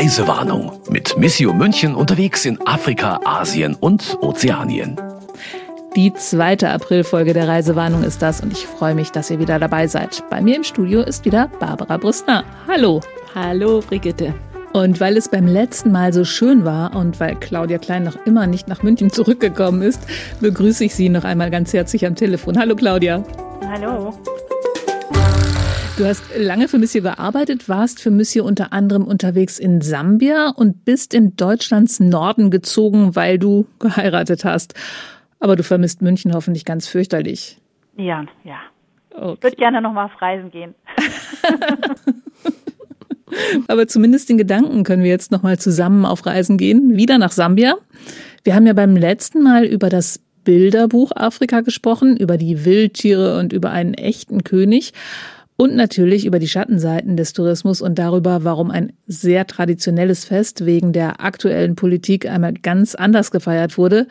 Reisewarnung mit Missio München unterwegs in Afrika, Asien und Ozeanien. Die zweite Aprilfolge der Reisewarnung ist das und ich freue mich, dass ihr wieder dabei seid. Bei mir im Studio ist wieder Barbara Brüstner. Hallo. Hallo, Brigitte. Und weil es beim letzten Mal so schön war und weil Claudia Klein noch immer nicht nach München zurückgekommen ist, begrüße ich Sie noch einmal ganz herzlich am Telefon. Hallo Claudia. Hallo. Du hast lange für Monsieur gearbeitet, warst für Monsieur unter anderem unterwegs in Sambia und bist in Deutschlands Norden gezogen, weil du geheiratet hast. Aber du vermisst München hoffentlich ganz fürchterlich. Ja, ja. Okay. Ich würde gerne noch mal auf Reisen gehen. Aber zumindest den Gedanken können wir jetzt noch mal zusammen auf Reisen gehen, wieder nach Sambia. Wir haben ja beim letzten Mal über das Bilderbuch Afrika gesprochen, über die Wildtiere und über einen echten König und natürlich über die Schattenseiten des Tourismus und darüber, warum ein sehr traditionelles Fest wegen der aktuellen Politik einmal ganz anders gefeiert wurde.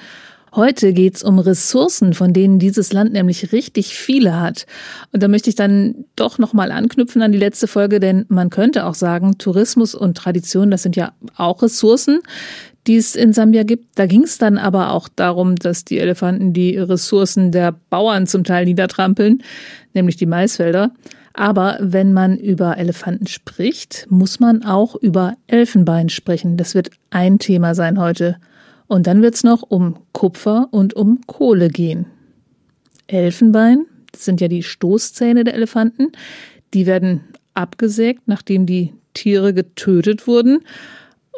Heute geht's um Ressourcen, von denen dieses Land nämlich richtig viele hat. Und da möchte ich dann doch nochmal anknüpfen an die letzte Folge, denn man könnte auch sagen, Tourismus und Tradition, das sind ja auch Ressourcen, die es in Sambia gibt. Da ging es dann aber auch darum, dass die Elefanten die Ressourcen der Bauern zum Teil niedertrampeln, nämlich die Maisfelder. Aber wenn man über Elefanten spricht, muss man auch über Elfenbein sprechen. Das wird ein Thema sein heute. Und dann wird es noch um Kupfer und um Kohle gehen. Elfenbein, das sind ja die Stoßzähne der Elefanten, die werden abgesägt, nachdem die Tiere getötet wurden.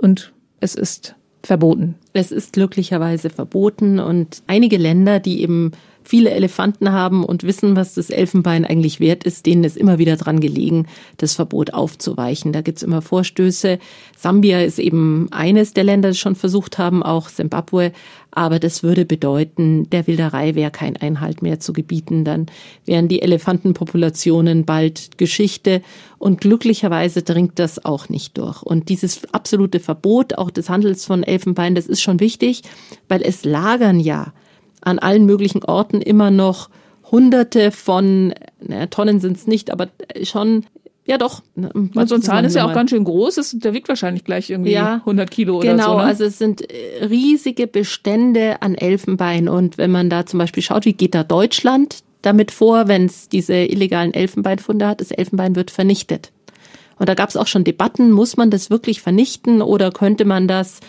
Und es ist verboten. Es ist glücklicherweise verboten und einige Länder, die eben viele Elefanten haben und wissen, was das Elfenbein eigentlich wert ist, denen ist immer wieder dran gelegen, das Verbot aufzuweichen. Da gibt's immer Vorstöße. Sambia ist eben eines der Länder, die schon versucht haben, auch Simbabwe. Aber das würde bedeuten, der Wilderei wäre kein Einhalt mehr zu gebieten. Dann wären die Elefantenpopulationen bald Geschichte. Und glücklicherweise dringt das auch nicht durch. Und dieses absolute Verbot auch des Handels von Elfenbein, das ist schon wichtig, weil es lagern ja an allen möglichen Orten immer noch Hunderte von, naja, Tonnen sind es nicht, aber schon ja, doch. Und so ein Zahn ist ja auch ganz schön groß. Das, der wiegt wahrscheinlich gleich irgendwie ja, 100 Kilo oder genau, so. Genau, ne? also es sind äh, riesige Bestände an Elfenbein. Und wenn man da zum Beispiel schaut, wie geht da Deutschland damit vor, wenn es diese illegalen Elfenbeinfunde hat? Das Elfenbein wird vernichtet. Und da gab es auch schon Debatten, muss man das wirklich vernichten oder könnte man das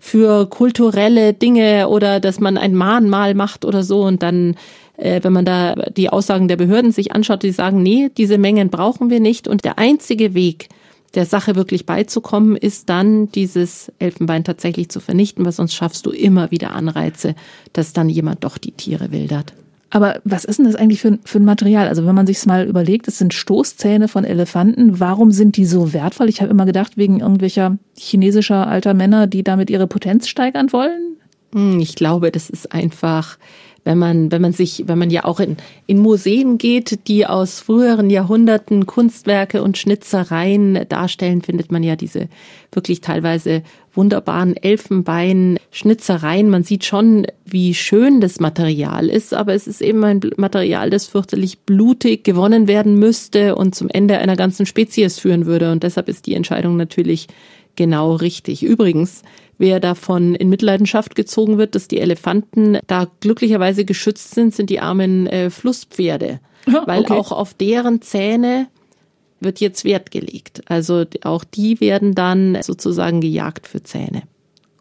für kulturelle Dinge oder dass man ein Mahnmal macht oder so und dann äh, wenn man da die Aussagen der Behörden sich anschaut, die sagen, nee, diese Mengen brauchen wir nicht und der einzige Weg, der Sache wirklich beizukommen, ist dann dieses Elfenbein tatsächlich zu vernichten, weil sonst schaffst du immer wieder Anreize, dass dann jemand doch die Tiere wildert. Aber was ist denn das eigentlich für, für ein Material? Also wenn man sich mal überlegt, es sind Stoßzähne von Elefanten. Warum sind die so wertvoll? Ich habe immer gedacht, wegen irgendwelcher chinesischer alter Männer, die damit ihre Potenz steigern wollen. Hm, ich glaube, das ist einfach wenn man, wenn man sich, wenn man ja auch in, in Museen geht, die aus früheren Jahrhunderten Kunstwerke und Schnitzereien darstellen, findet man ja diese wirklich teilweise wunderbaren Elfenbein-Schnitzereien. Man sieht schon, wie schön das Material ist, aber es ist eben ein Material, das fürchterlich blutig gewonnen werden müsste und zum Ende einer ganzen Spezies führen würde. Und deshalb ist die Entscheidung natürlich genau richtig. Übrigens, wer davon in Mitleidenschaft gezogen wird, dass die Elefanten da glücklicherweise geschützt sind, sind die armen äh, Flusspferde. Weil okay. auch auf deren Zähne wird jetzt Wert gelegt. Also auch die werden dann sozusagen gejagt für Zähne.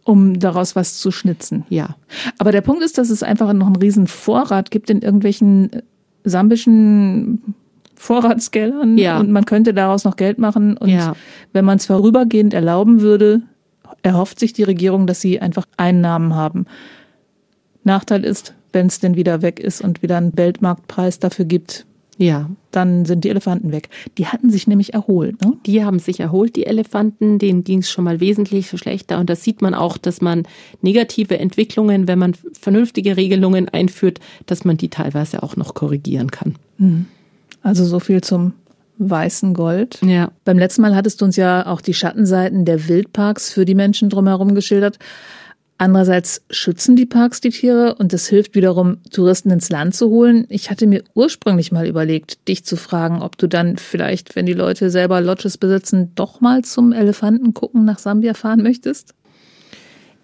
Um daraus was zu schnitzen. Ja. Aber der Punkt ist, dass es einfach noch einen riesen Vorrat gibt in irgendwelchen äh, sambischen Vorratsgeldern ja. und man könnte daraus noch Geld machen. Und ja. wenn man es vorübergehend erlauben würde, erhofft sich die Regierung, dass sie einfach Einnahmen haben. Nachteil ist, wenn es denn wieder weg ist und wieder einen Weltmarktpreis dafür gibt, ja. Dann sind die Elefanten weg. Die hatten sich nämlich erholt. Ne? Die haben sich erholt, die Elefanten. Denen ging es schon mal wesentlich schlechter. Und das sieht man auch, dass man negative Entwicklungen, wenn man vernünftige Regelungen einführt, dass man die teilweise auch noch korrigieren kann. Mhm. Also so viel zum weißen Gold. Ja. Beim letzten Mal hattest du uns ja auch die Schattenseiten der Wildparks für die Menschen drumherum geschildert. Andererseits schützen die Parks die Tiere und es hilft wiederum, Touristen ins Land zu holen. Ich hatte mir ursprünglich mal überlegt, dich zu fragen, ob du dann vielleicht, wenn die Leute selber Lodges besitzen, doch mal zum Elefanten gucken nach Sambia fahren möchtest?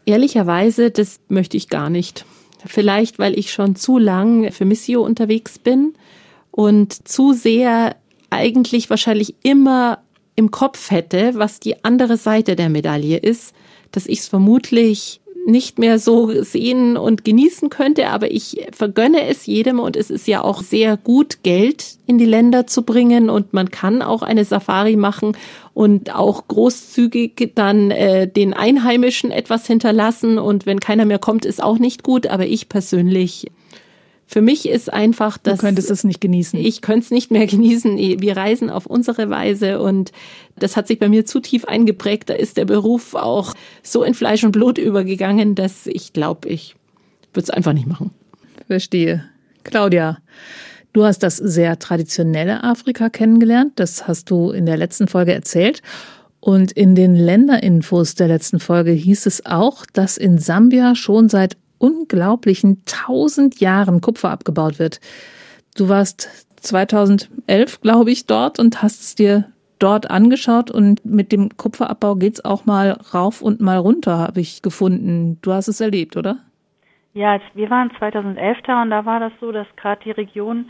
Ehrlicherweise, das möchte ich gar nicht. Vielleicht, weil ich schon zu lang für Missio unterwegs bin und zu sehr eigentlich wahrscheinlich immer im Kopf hätte, was die andere Seite der Medaille ist, dass ich es vermutlich nicht mehr so sehen und genießen könnte, aber ich vergönne es jedem und es ist ja auch sehr gut, Geld in die Länder zu bringen und man kann auch eine Safari machen und auch großzügig dann äh, den Einheimischen etwas hinterlassen und wenn keiner mehr kommt, ist auch nicht gut, aber ich persönlich für mich ist einfach das. Du könntest es nicht genießen. Ich könnte es nicht mehr genießen. Wir reisen auf unsere Weise und das hat sich bei mir zu tief eingeprägt. Da ist der Beruf auch so in Fleisch und Blut übergegangen, dass ich glaube, ich würde es einfach nicht machen. Verstehe. Claudia, du hast das sehr traditionelle Afrika kennengelernt. Das hast du in der letzten Folge erzählt. Und in den Länderinfos der letzten Folge hieß es auch, dass in Sambia schon seit unglaublichen tausend Jahren Kupfer abgebaut wird. Du warst 2011, glaube ich, dort und hast es dir dort angeschaut und mit dem Kupferabbau geht es auch mal rauf und mal runter, habe ich gefunden. Du hast es erlebt, oder? Ja, wir waren 2011 da und da war das so, dass gerade die Region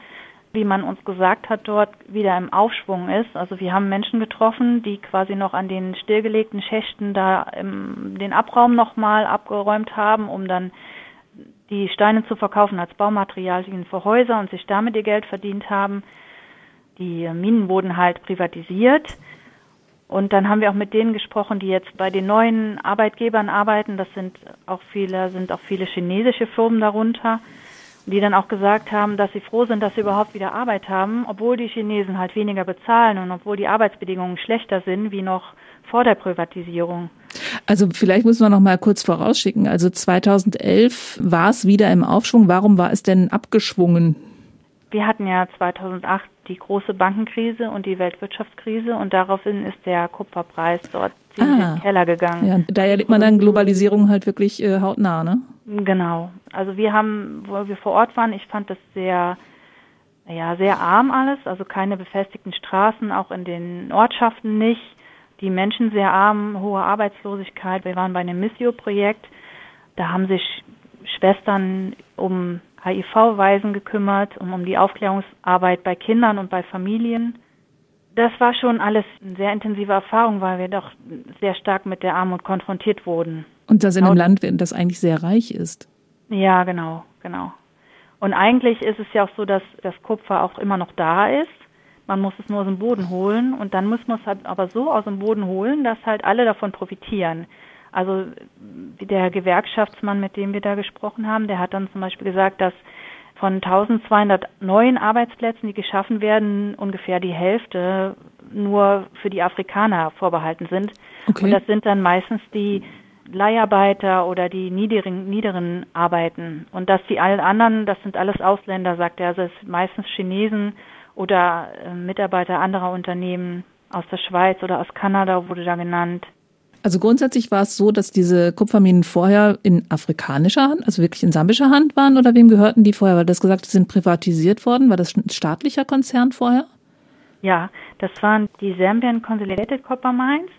wie man uns gesagt hat, dort wieder im Aufschwung ist. Also wir haben Menschen getroffen, die quasi noch an den stillgelegten Schächten da den Abraum nochmal abgeräumt haben, um dann die Steine zu verkaufen als Baumaterialien für Häuser und sich damit ihr Geld verdient haben. Die Minen wurden halt privatisiert. Und dann haben wir auch mit denen gesprochen, die jetzt bei den neuen Arbeitgebern arbeiten. Das sind auch viele, sind auch viele chinesische Firmen darunter die dann auch gesagt haben, dass sie froh sind, dass sie überhaupt wieder Arbeit haben, obwohl die Chinesen halt weniger bezahlen und obwohl die Arbeitsbedingungen schlechter sind wie noch vor der Privatisierung. Also vielleicht muss man noch mal kurz vorausschicken. Also 2011 war es wieder im Aufschwung. Warum war es denn abgeschwungen? Wir hatten ja 2008 die große Bankenkrise und die Weltwirtschaftskrise und daraufhin ist der Kupferpreis dort ziemlich ah, in den Keller gegangen. Ja, da erlebt man dann Globalisierung halt wirklich äh, hautnah, ne? Genau. Also wir haben, wo wir vor Ort waren, ich fand das sehr, ja, sehr arm alles, also keine befestigten Straßen, auch in den Ortschaften nicht. Die Menschen sehr arm, hohe Arbeitslosigkeit. Wir waren bei einem Missio-Projekt. Da haben sich Schwestern um HIV-Waisen gekümmert, um, um die Aufklärungsarbeit bei Kindern und bei Familien. Das war schon alles eine sehr intensive Erfahrung, weil wir doch sehr stark mit der Armut konfrontiert wurden. Und das in einem Land, das eigentlich sehr reich ist. Ja, genau, genau. Und eigentlich ist es ja auch so, dass das Kupfer auch immer noch da ist. Man muss es nur aus dem Boden holen und dann muss man es halt aber so aus dem Boden holen, dass halt alle davon profitieren. Also der Gewerkschaftsmann, mit dem wir da gesprochen haben, der hat dann zum Beispiel gesagt, dass von 1200 neuen Arbeitsplätzen, die geschaffen werden, ungefähr die Hälfte nur für die Afrikaner vorbehalten sind. Okay. Und das sind dann meistens die Leiharbeiter oder die niederen, niederen Arbeiten. Und dass die allen anderen, das sind alles Ausländer, sagt er, also es sind meistens Chinesen oder äh, Mitarbeiter anderer Unternehmen aus der Schweiz oder aus Kanada wurde da genannt. Also grundsätzlich war es so, dass diese Kupferminen vorher in afrikanischer Hand, also wirklich in sambischer Hand waren oder wem gehörten die vorher? Weil du hast gesagt, sie sind privatisiert worden. War das ein staatlicher Konzern vorher? Ja, das waren die Zambian Consolidated Copper Mines.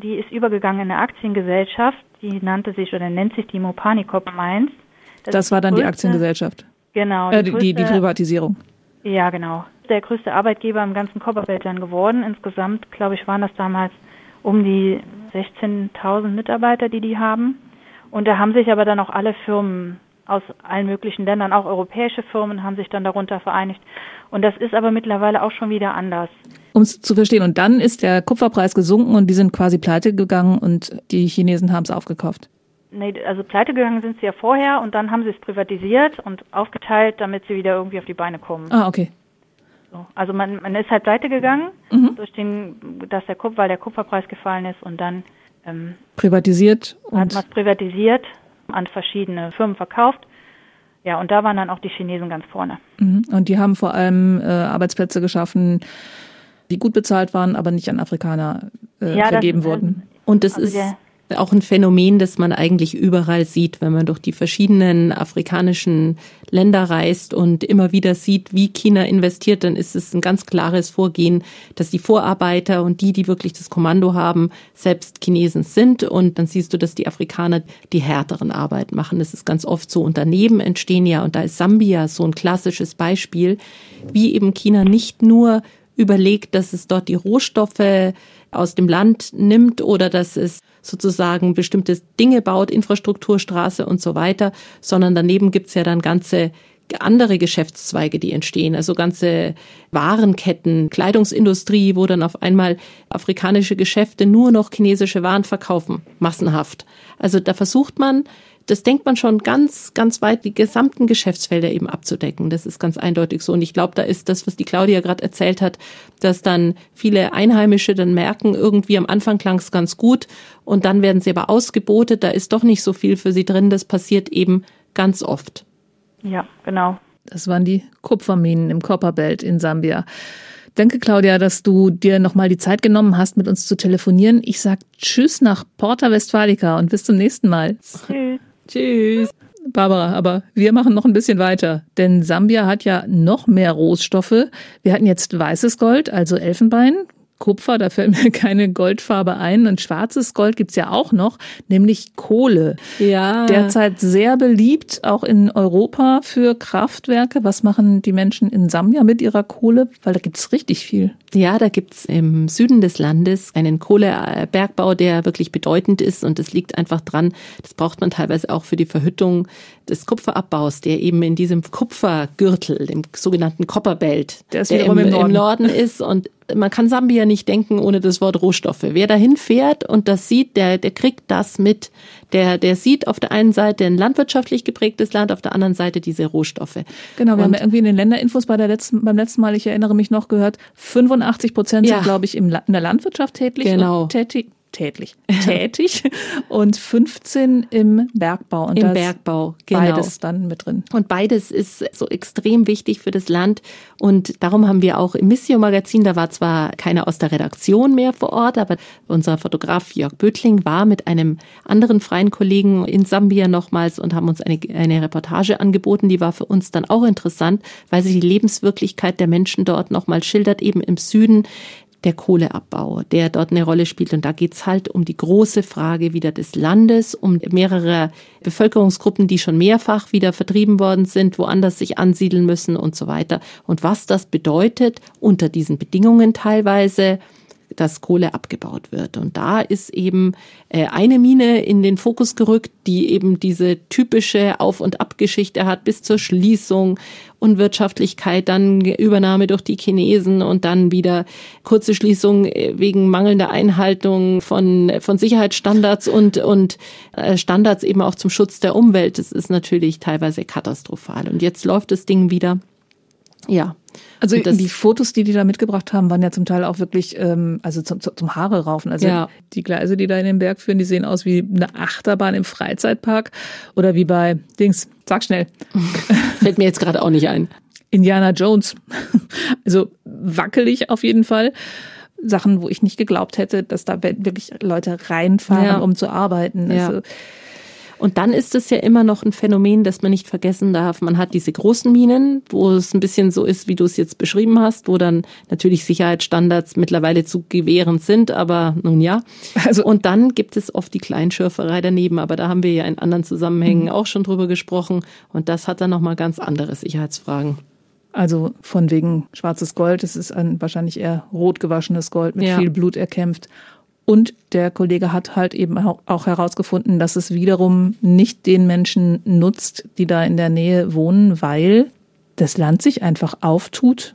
Die ist übergegangen in eine Aktiengesellschaft, die nannte sich oder nennt sich die Mopani Copper Mines. Das, das war dann größte, die Aktiengesellschaft. Genau. Die, äh, größte, die, die Privatisierung. Ja, genau. Der größte Arbeitgeber im ganzen Kopperbelt dann geworden. Insgesamt, glaube ich, waren das damals um die 16.000 Mitarbeiter, die die haben. Und da haben sich aber dann auch alle Firmen aus allen möglichen Ländern, auch europäische Firmen, haben sich dann darunter vereinigt. Und das ist aber mittlerweile auch schon wieder anders. Um es zu verstehen. Und dann ist der Kupferpreis gesunken und die sind quasi pleite gegangen und die Chinesen haben es aufgekauft. Nee, also pleite gegangen sind sie ja vorher und dann haben sie es privatisiert und aufgeteilt, damit sie wieder irgendwie auf die Beine kommen. Ah, okay. So. Also man, man ist halt pleite gegangen, mhm. durch den, dass der Kupfer, weil der Kupferpreis gefallen ist und dann ähm, privatisiert und hat man es privatisiert, an verschiedene Firmen verkauft. Ja, und da waren dann auch die Chinesen ganz vorne. Mhm. Und die haben vor allem äh, Arbeitsplätze geschaffen, die gut bezahlt waren, aber nicht an Afrikaner äh, ja, vergeben das, wurden. Und das also ist auch ein Phänomen, das man eigentlich überall sieht, wenn man durch die verschiedenen afrikanischen Länder reist und immer wieder sieht, wie China investiert, dann ist es ein ganz klares Vorgehen, dass die Vorarbeiter und die, die wirklich das Kommando haben, selbst Chinesen sind. Und dann siehst du, dass die Afrikaner die härteren Arbeit machen. Das ist ganz oft so. Und daneben entstehen ja, und da ist Sambia so ein klassisches Beispiel, wie eben China nicht nur überlegt, dass es dort die Rohstoffe aus dem Land nimmt oder dass es sozusagen bestimmte Dinge baut, Infrastruktur, Straße und so weiter, sondern daneben gibt's ja dann ganze andere Geschäftszweige, die entstehen, also ganze Warenketten, Kleidungsindustrie, wo dann auf einmal afrikanische Geschäfte nur noch chinesische Waren verkaufen, massenhaft. Also da versucht man das denkt man schon ganz, ganz weit, die gesamten Geschäftsfelder eben abzudecken. Das ist ganz eindeutig so. Und ich glaube, da ist das, was die Claudia gerade erzählt hat, dass dann viele Einheimische dann merken, irgendwie am Anfang klang es ganz gut und dann werden sie aber ausgebotet, da ist doch nicht so viel für sie drin. Das passiert eben ganz oft. Ja, genau. Das waren die Kupferminen im Copperbelt in Sambia. Danke, Claudia, dass du dir nochmal die Zeit genommen hast, mit uns zu telefonieren. Ich sag Tschüss nach Porta Westfalica und bis zum nächsten Mal. Tschüss. Tschüss. Barbara, aber wir machen noch ein bisschen weiter, denn Sambia hat ja noch mehr Rohstoffe. Wir hatten jetzt weißes Gold, also Elfenbein, Kupfer, da fällt mir keine Goldfarbe ein. Und schwarzes Gold gibt's ja auch noch, nämlich Kohle. Ja. Derzeit sehr beliebt, auch in Europa für Kraftwerke. Was machen die Menschen in Sambia mit ihrer Kohle? Weil da gibt's richtig viel. Ja, da gibt's im Süden des Landes einen Kohlebergbau, der wirklich bedeutend ist. Und das liegt einfach dran, das braucht man teilweise auch für die Verhüttung des Kupferabbaus, der eben in diesem Kupfergürtel, dem sogenannten Copperbelt, Der der im, im Norden. im Norden ist. Und man kann Sambia nicht denken ohne das Wort Rohstoffe. Wer dahin fährt und das sieht, der, der kriegt das mit. Der, der sieht auf der einen Seite ein landwirtschaftlich geprägtes Land, auf der anderen Seite diese Rohstoffe. Genau, wir haben ja irgendwie in den Länderinfos bei der letzten, beim letzten Mal, ich erinnere mich noch, gehört, 85 Prozent Ja. sind, glaube ich, im, in der Landwirtschaft tätig. Genau. Tätig, tätig, tätig und 15 im Bergbau. Und Im Bergbau, genau. Beides dann mit drin. Und beides ist so extrem wichtig für das Land. Und darum haben wir auch im Missio-Magazin, da war zwar keiner aus der Redaktion mehr vor Ort, aber unser Fotograf Jörg Bötling war mit einem anderen freien Kollegen in Sambia nochmals und haben uns eine, eine Reportage angeboten. Die war für uns dann auch interessant, weil sie die Lebenswirklichkeit der Menschen dort nochmal schildert, eben im Süden der Kohleabbau, der dort eine Rolle spielt. Und da geht's halt um die große Frage wieder des Landes, um mehrere Bevölkerungsgruppen, die schon mehrfach wieder vertrieben worden sind, woanders sich ansiedeln müssen und so weiter. Und was das bedeutet unter diesen Bedingungen teilweise, dass Kohle abgebaut wird. Und da ist eben äh, eine Mine in den Fokus gerückt, die eben diese typische Auf- und Abgeschichte hat bis zur Schließung, Unwirtschaftlichkeit, dann Übernahme durch die Chinesen und dann wieder kurze Schließung äh, wegen mangelnder Einhaltung von, von Sicherheitsstandards und, und äh, Standards eben auch zum Schutz der Umwelt. Das ist natürlich teilweise katastrophal. Und jetzt läuft das Ding wieder. Ja. Also die Fotos, die die da mitgebracht haben, waren ja zum Teil auch wirklich, ähm, also zum, zum, Haare raufen. Also Ja. die Gleise, die da in den Berg führen, die sehen aus wie eine Achterbahn im Freizeitpark oder wie bei Dings, sag schnell, Fällt mir jetzt gerade auch nicht ein. Indiana Jones. Also wackelig auf jeden Fall. Sachen, wo ich nicht geglaubt hätte, dass da wirklich Leute reinfahren, Ja. um zu arbeiten. Ja. Und dann ist es ja immer noch ein Phänomen, das man nicht vergessen darf. Man hat diese großen Minen, wo es ein bisschen so ist, wie du es jetzt beschrieben hast, wo dann natürlich Sicherheitsstandards mittlerweile zu gewähren sind, aber nun ja. Also- und dann gibt es oft die Kleinschürferei daneben, aber da haben wir ja in anderen Zusammenhängen Mhm. auch schon drüber gesprochen und das hat dann nochmal ganz andere Sicherheitsfragen. also von wegen schwarzes Gold, es ist ein wahrscheinlich eher rot gewaschenes Gold mit Ja. viel Blut erkämpft. Und der Kollege hat halt eben auch herausgefunden, dass es wiederum nicht den Menschen nutzt, die da in der Nähe wohnen, weil das Land sich einfach auftut.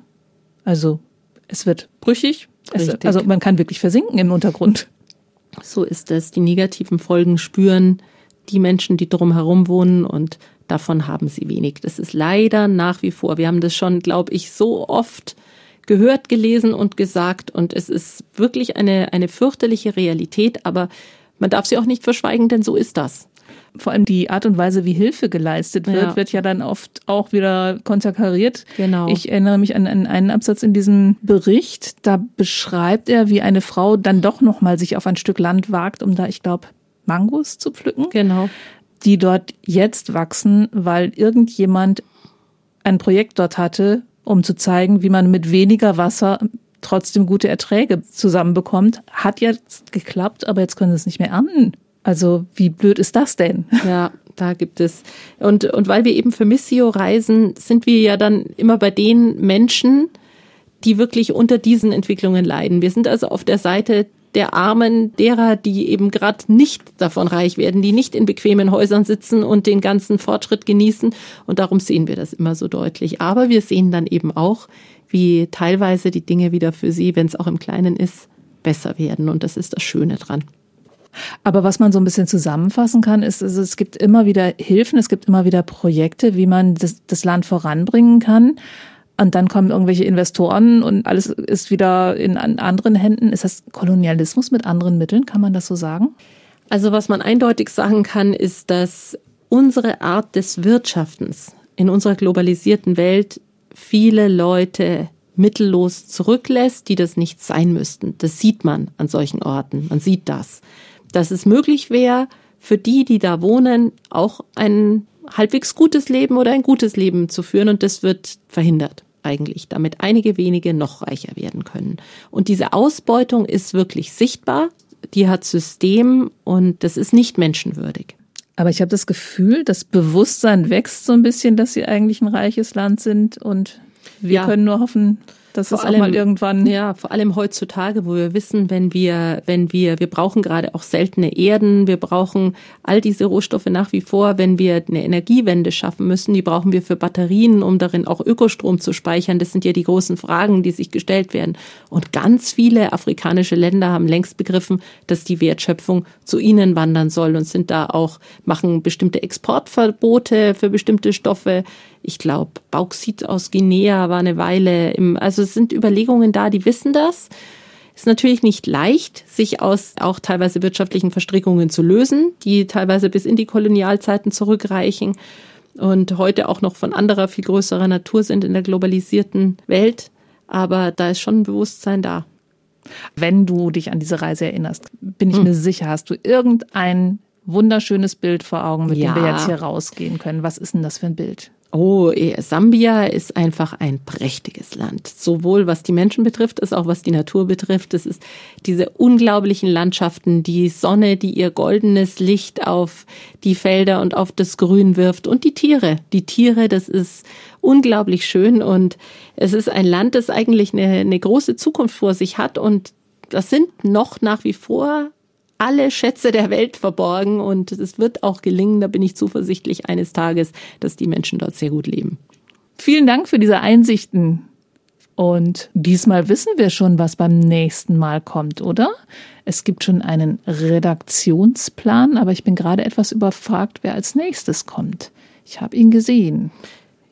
Also es wird brüchig. Es, also man kann wirklich versinken im Untergrund. So ist es. Die negativen Folgen spüren die Menschen, die drumherum wohnen und davon haben sie wenig. Das ist leider nach wie vor. Wir haben das schon, glaube ich, so oft gehört, gelesen und gesagt und es ist wirklich eine, eine fürchterliche Realität, aber man darf sie auch nicht verschweigen, denn so ist das. Vor allem die Art und Weise, wie Hilfe geleistet wird, Ja. wird ja dann oft auch wieder konterkariert. Genau. Ich erinnere mich an, an einen Absatz in diesem Bericht. Da beschreibt er, wie eine Frau dann doch noch mal sich auf ein Stück Land wagt, um da, ich glaube, Mangos zu pflücken. Genau. Die dort jetzt wachsen, weil irgendjemand ein Projekt dort hatte, um zu zeigen, wie man mit weniger Wasser trotzdem gute Erträge zusammenbekommt. Hat jetzt geklappt, aber jetzt können sie es nicht mehr ernten. Also wie blöd ist das denn? Ja, da gibt es. Und, und weil wir eben für Missio reisen, sind wir ja dann immer bei den Menschen, die wirklich unter diesen Entwicklungen leiden. Wir sind also auf der Seite der Armen, derer, die eben gerade nicht davon reich werden, die nicht in bequemen Häusern sitzen und den ganzen Fortschritt genießen. Und darum sehen wir das immer so deutlich. Aber wir sehen dann eben auch, wie teilweise die Dinge wieder für sie, wenn es auch im Kleinen ist, besser werden. Und das ist das Schöne dran. Aber was man so ein bisschen zusammenfassen kann, ist, also es gibt immer wieder Hilfen, es gibt immer wieder Projekte, wie man das, das Land voranbringen kann. Und dann kommen irgendwelche Investoren und alles ist wieder in anderen Händen. Ist das Kolonialismus mit anderen Mitteln? Kann man das so sagen? Also was man eindeutig sagen kann, ist, dass unsere Art des Wirtschaftens in unserer globalisierten Welt viele Leute mittellos zurücklässt, die das nicht sein müssten. Das sieht man an solchen Orten. Man sieht das. Dass es möglich wäre, für die, die da wohnen, auch ein halbwegs gutes Leben oder ein gutes Leben zu führen und das wird verhindert eigentlich, damit einige wenige noch reicher werden können. Und diese Ausbeutung ist wirklich sichtbar, die hat System und das ist nicht menschenwürdig. Aber ich habe das Gefühl, das Bewusstsein wächst so ein bisschen, dass sie eigentlich ein reiches Land sind und wir ja. können nur hoffen, das vor ist allem, mal irgendwann. Ja, vor allem heutzutage, wo wir wissen, wenn wir, wenn wir, wir brauchen gerade auch seltene Erden, wir brauchen all diese Rohstoffe nach wie vor, wenn wir eine Energiewende schaffen müssen, die brauchen wir für Batterien, um darin auch Ökostrom zu speichern. Das sind ja die großen Fragen, die sich gestellt werden. Und ganz viele afrikanische Länder haben längst begriffen, dass die Wertschöpfung zu ihnen wandern soll und sind da auch, machen bestimmte Exportverbote für bestimmte Stoffe ich glaube, Bauxit aus Guinea war eine Weile im, also es sind Überlegungen da, die wissen das. Ist natürlich nicht leicht, sich aus auch teilweise wirtschaftlichen Verstrickungen zu lösen, die teilweise bis in die Kolonialzeiten zurückreichen und heute auch noch von anderer, viel größerer Natur sind in der globalisierten Welt. Aber da ist schon ein Bewusstsein da. Wenn du dich an diese Reise erinnerst, bin ich hm. mir sicher, hast du irgendein wunderschönes Bild vor Augen, mit ja. dem wir jetzt hier rausgehen können. Was ist denn das für ein Bild? Oh, eh, Sambia ist einfach ein prächtiges Land. Sowohl was die Menschen betrifft, als auch was die Natur betrifft. Es ist diese unglaublichen Landschaften, die Sonne, die ihr goldenes Licht auf die Felder und auf das Grün wirft und die Tiere. Die Tiere, das ist unglaublich schön und es ist ein Land, das eigentlich eine, eine große Zukunft vor sich hat und das sind noch nach wie vor alle Schätze der Welt verborgen und es wird auch gelingen, da bin ich zuversichtlich eines Tages, dass die Menschen dort sehr gut leben. Vielen Dank für diese Einsichten. Und diesmal wissen wir schon, was beim nächsten Mal kommt, oder? Es gibt schon einen Redaktionsplan, aber ich bin gerade etwas überfragt, wer als nächstes kommt. Ich habe ihn gesehen.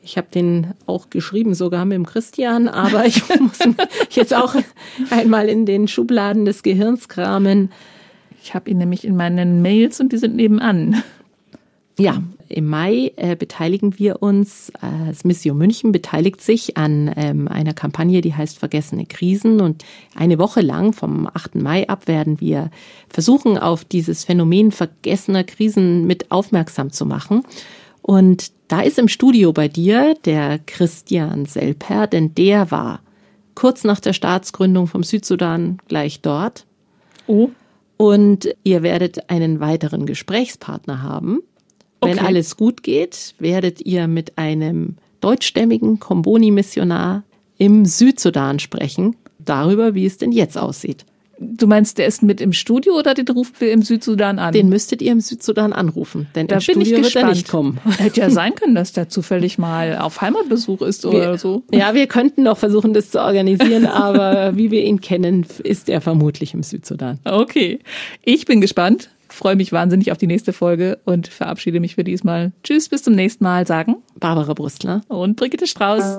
Ich habe den auch geschrieben, sogar mit dem Christian, aber ich muss jetzt auch einmal in den Schubladen des Gehirns kramen. Ich habe ihn nämlich in meinen Mails und die sind nebenan. Ja, im Mai äh, beteiligen wir uns, äh, das Mission München beteiligt sich an ähm, einer Kampagne, die heißt Vergessene Krisen. Und eine Woche lang, vom 8. Mai ab, werden wir versuchen, auf dieses Phänomen vergessener Krisen mit aufmerksam zu machen. Und da ist im Studio bei dir der Christian Selper, denn der war kurz nach der Staatsgründung vom Südsudan gleich dort. Oh. Und ihr werdet einen weiteren Gesprächspartner haben. Wenn okay. alles gut geht, werdet ihr mit einem deutschstämmigen Komboni-Missionar im Südsudan sprechen, darüber, wie es denn jetzt aussieht. Du meinst, der ist mit im Studio oder den rufen wir im Südsudan an? Den müsstet ihr im Südsudan anrufen, denn da im Studio wird er nicht kommen. Hätte ja sein können, dass der zufällig mal auf Heimatbesuch ist wir, oder so. Ja, wir könnten noch versuchen, das zu organisieren, aber wie wir ihn kennen, ist er vermutlich im Südsudan. Okay, ich bin gespannt, freue mich wahnsinnig auf die nächste Folge und verabschiede mich für diesmal. Tschüss, bis zum nächsten Mal, sagen Barbara Brustler und Brigitte Strauß.